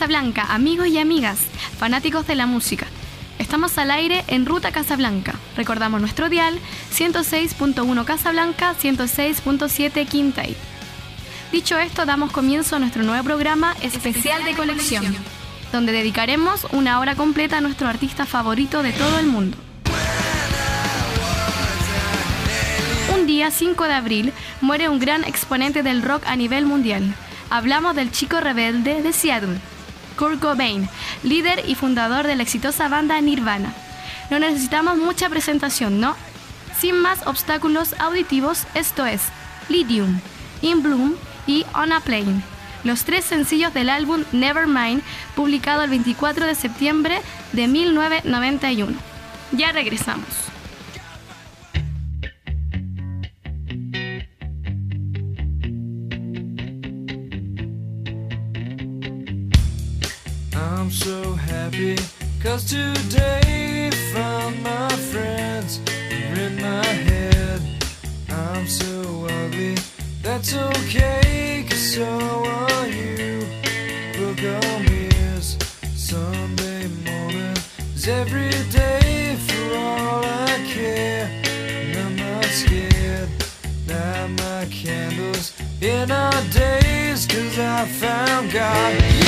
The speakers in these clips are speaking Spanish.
Casablanca, amigos y amigas, fanáticos de la música. Estamos al aire en Ruta Casablanca. Recordamos nuestro dial 106.1 Casablanca, 106.7 Quintay. Dicho esto, damos comienzo a nuestro nuevo programa especial de colección, donde dedicaremos una hora completa a nuestro artista favorito de todo el mundo. Un día 5 de abril muere un gran exponente del rock a nivel mundial. Hablamos del chico rebelde de Seattle, Kurt Cobain, líder y fundador de la exitosa banda Nirvana. No necesitamos mucha presentación, ¿no? Sin más obstáculos auditivos, esto es Lithium, In Bloom y On a Plane, los tres sencillos del álbum Nevermind, publicado el 24 de septiembre de 1991. Ya regresamos. I'm so happy cause today found my friends are in my head. I'm so ugly, that's okay cause so are you. Book on ears, Sunday morning is every day for all I care. And I'm not scared, light my candles in our days cause I found God.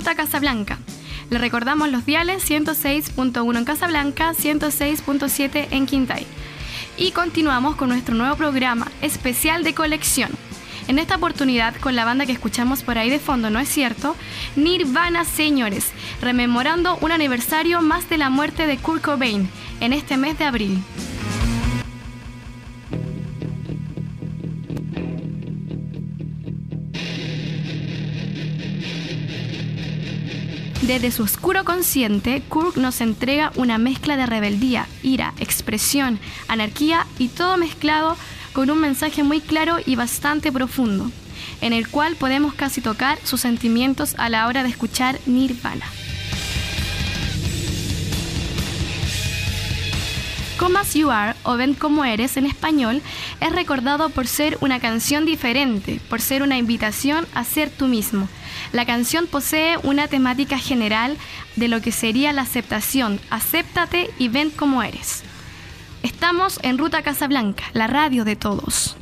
Ruta Casablanca. Le recordamos los diales 106.1 en Casablanca, 106.7 en Quintay. Y continuamos con nuestro nuevo programa especial de colección. En esta oportunidad con la banda que escuchamos por ahí de fondo, ¿no es cierto? Nirvana, señores, rememorando un aniversario más de la muerte de Kurt Cobain en este mes de abril. Desde su oscuro consciente, Kurt nos entrega una mezcla de rebeldía, ira, expresión, anarquía y todo mezclado con un mensaje muy claro y bastante profundo, en el cual podemos casi tocar sus sentimientos a la hora de escuchar Nirvana. Come As You Are o Ven Como Eres en español es recordado por ser una canción diferente, por ser una invitación a ser tú mismo. La canción posee una temática general de lo que sería la aceptación, acéptate y ven como eres. Estamos en Ruta Casablanca, la radio de todos.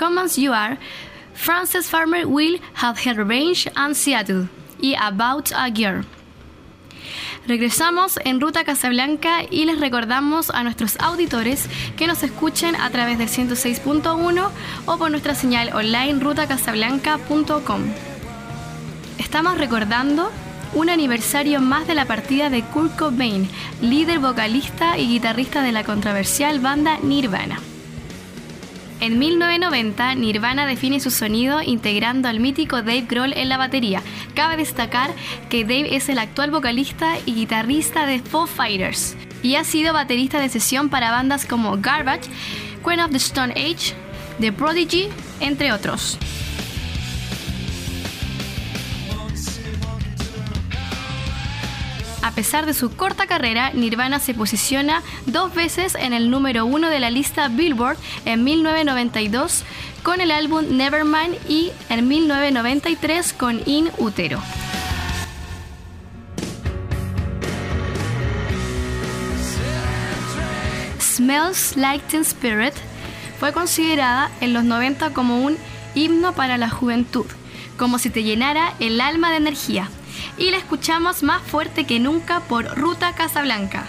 As You Are, Frances Farmer Will Have Her Revenge and Seattle y About a Girl. Regresamos en Ruta Casablanca y les recordamos a nuestros auditores que nos escuchen a través del 106.1 o por nuestra señal online rutacasablanca.com. Estamos recordando un aniversario más de la partida de Kurt Cobain, líder vocalista y guitarrista de la controversial banda Nirvana. En 1990, Nirvana define su sonido integrando al mítico Dave Grohl en la batería. Cabe destacar que Dave es el actual vocalista y guitarrista de Foo Fighters y ha sido baterista de sesión para bandas como Garbage, Queen of the Stone Age, The Prodigy, entre otros. Pesar de su corta carrera, Nirvana se posiciona dos veces en el número uno de la lista Billboard en 1992 con el álbum Nevermind y en 1993 con In Utero. Smells Like Teen Spirit fue considerada en los 90 como un himno para la juventud, como si te llenara el alma de energía y la escuchamos más fuerte que nunca por Ruta Casablanca.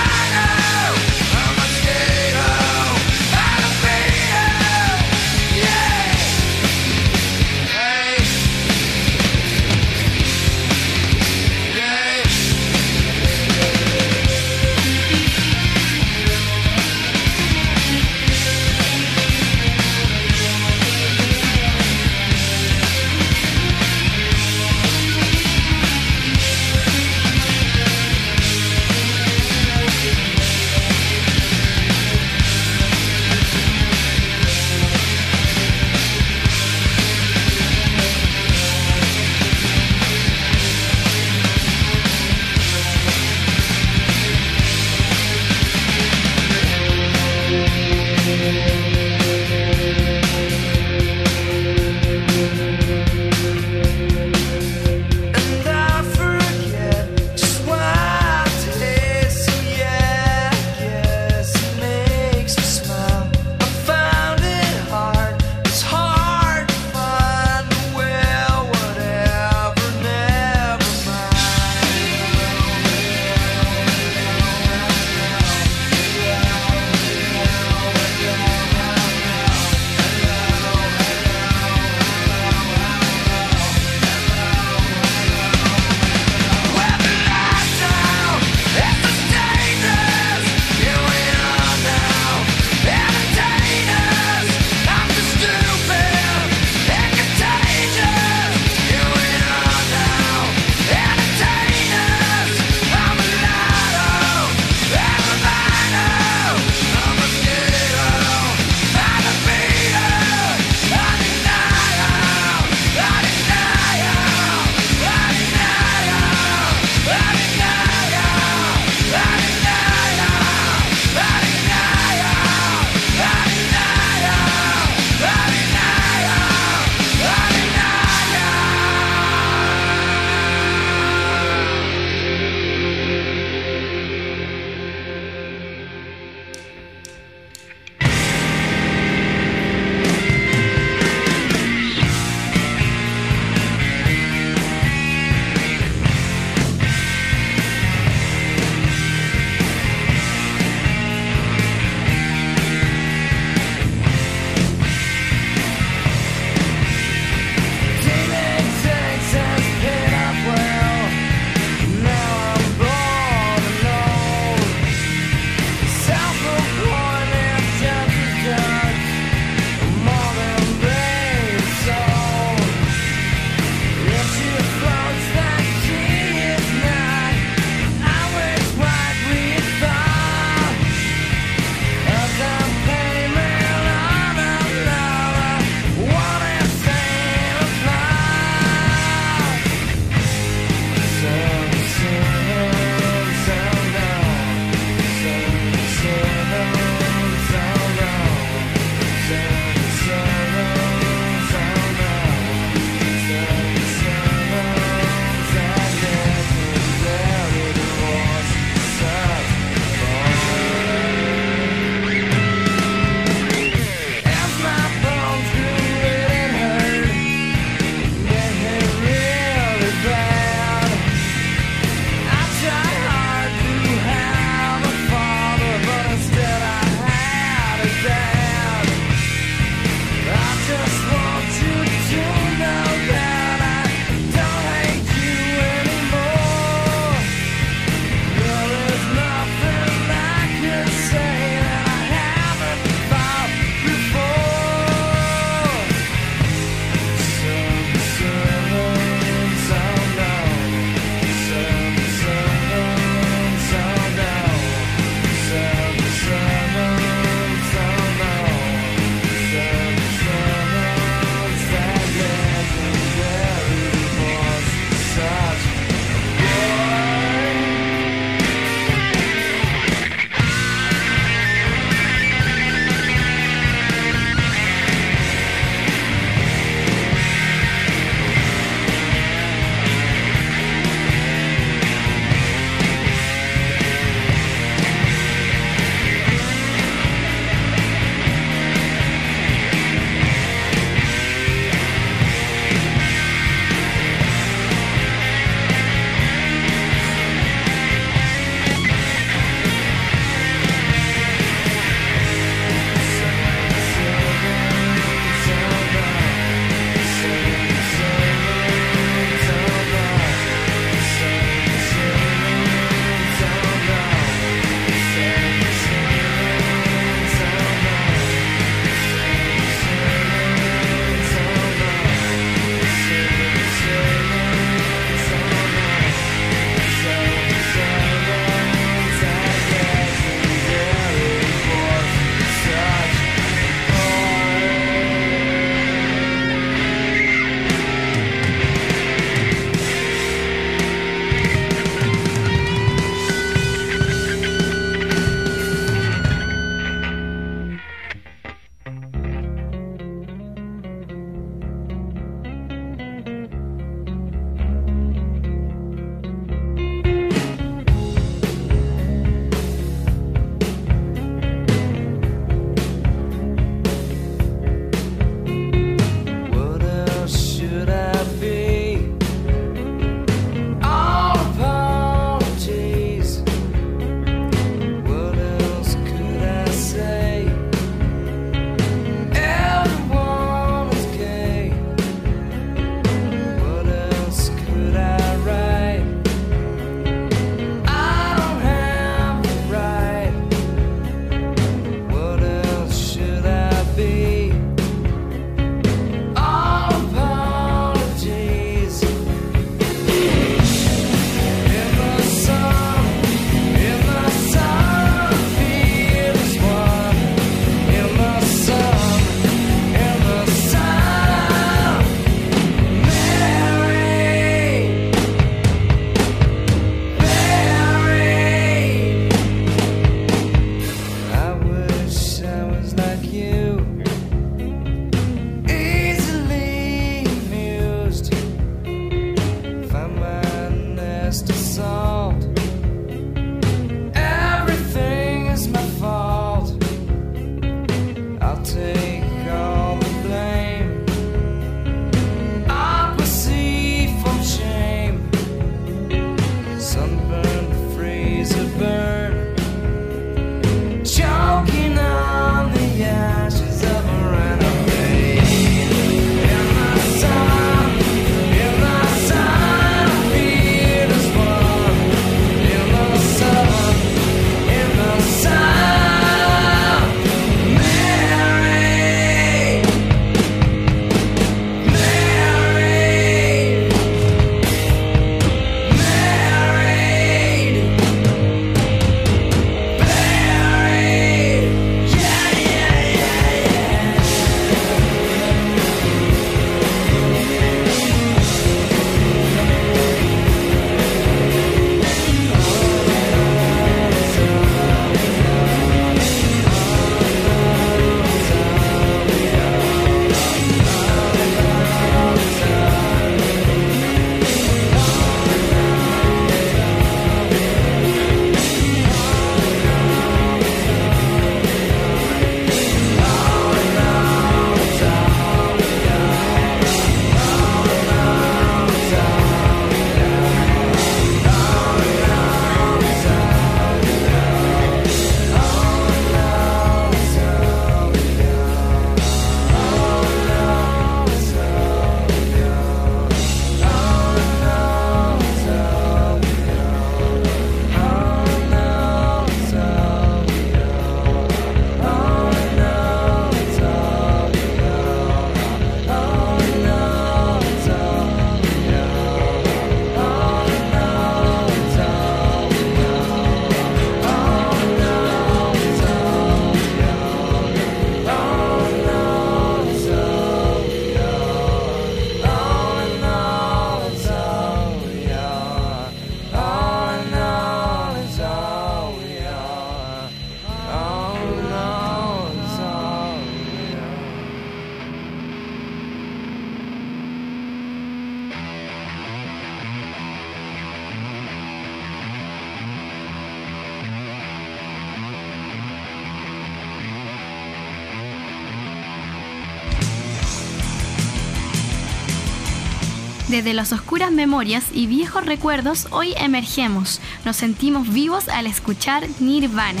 Desde las oscuras memorias y viejos recuerdos, hoy emergemos. Nos sentimos vivos al escuchar Nirvana.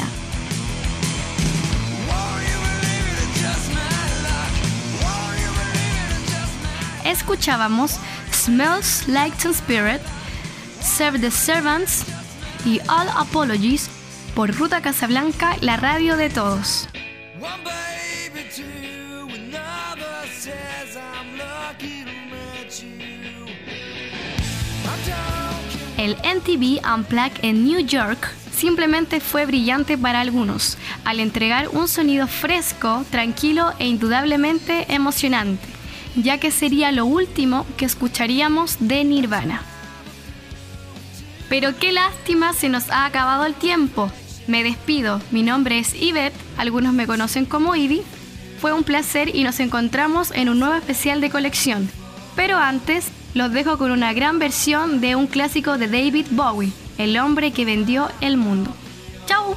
Escuchábamos Smells Like Teen Spirit, Serve the Servants y All Apologies por Ruta Casablanca, la radio de todos. El NTV Unplugged en New York simplemente fue brillante para algunos, al entregar un sonido fresco, tranquilo e indudablemente emocionante, ya que sería lo último que escucharíamos de Nirvana. Pero qué lástima se nos ha acabado el tiempo. Me despido, mi nombre es Yvette, algunos me conocen como Ivy. Fue un placer y nos encontramos en un nuevo especial de colección. Pero antes, los dejo con una gran versión de un clásico de David Bowie, El hombre que vendió el mundo. ¡Chao!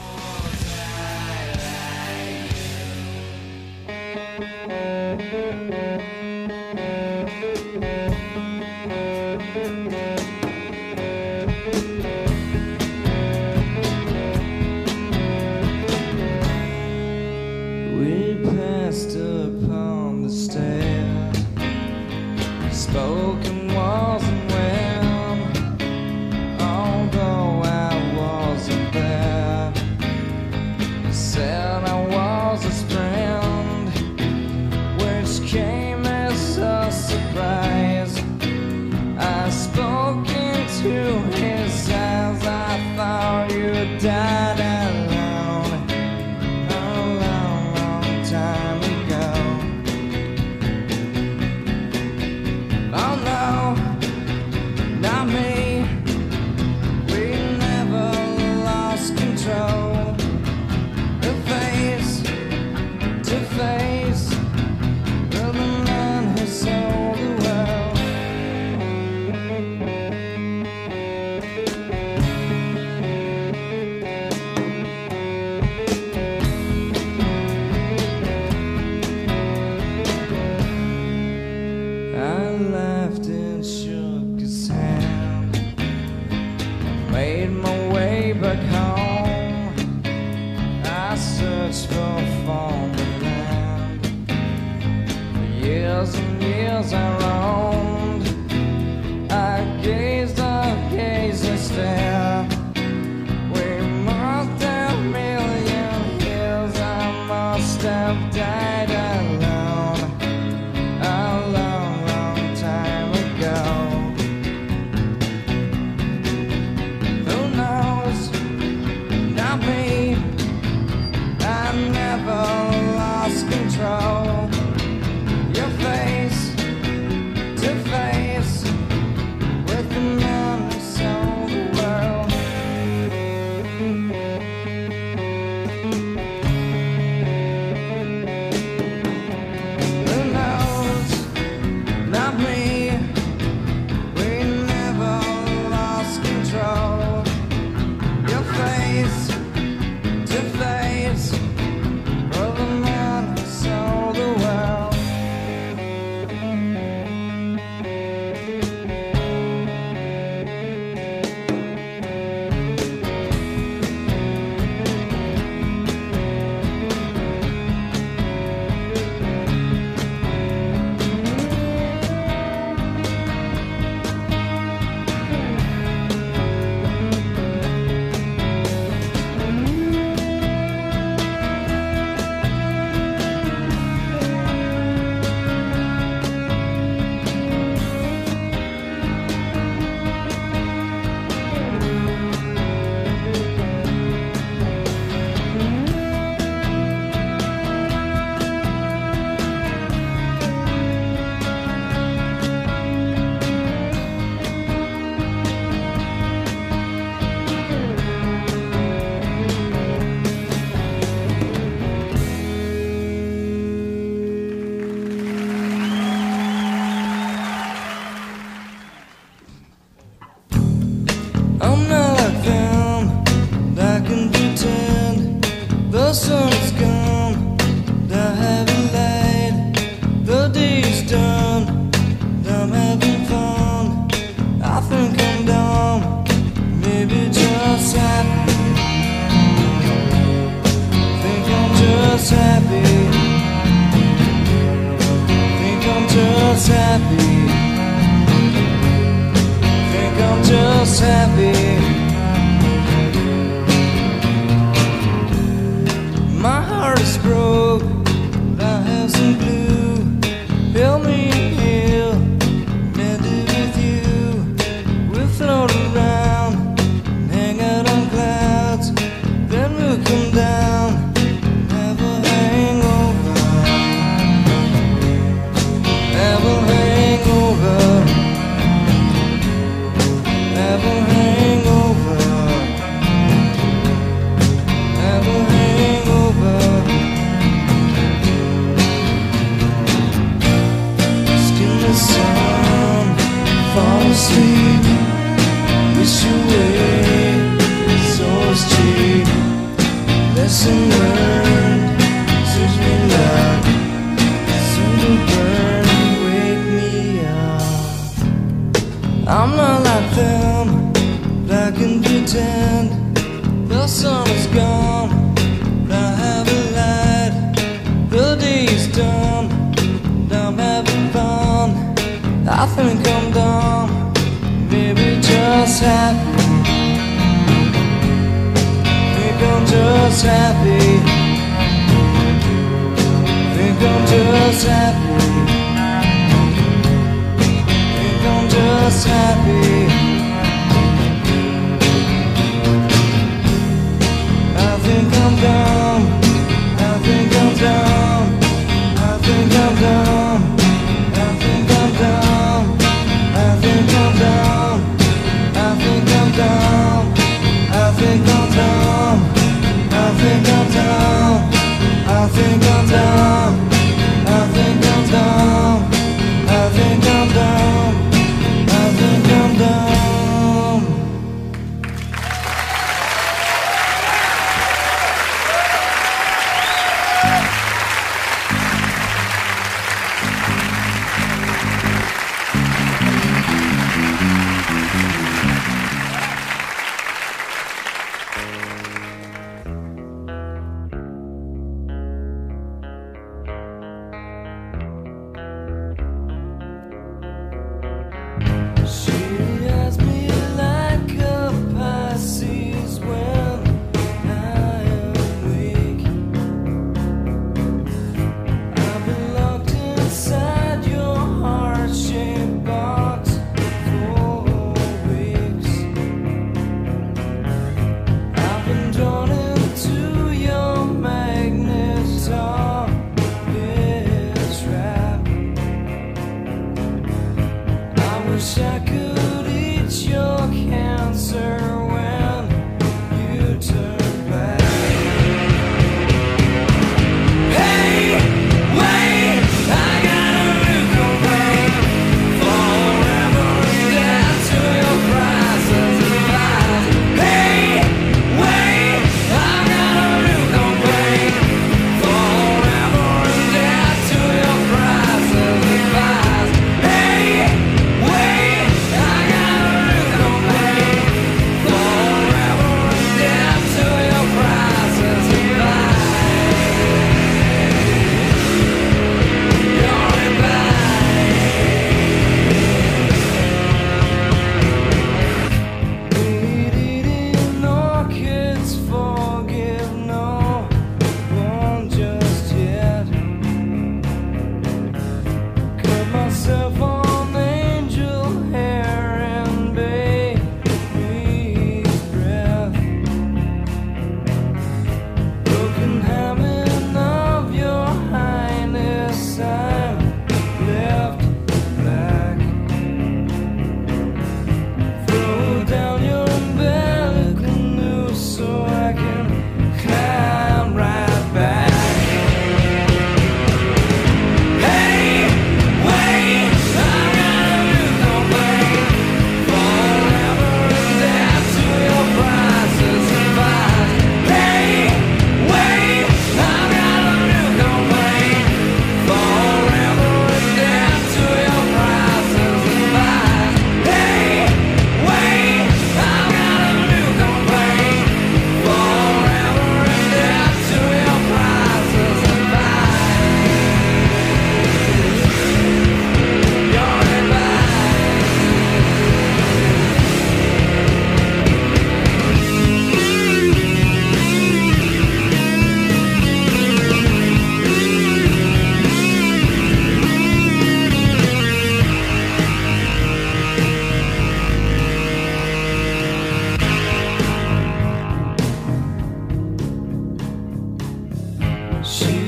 She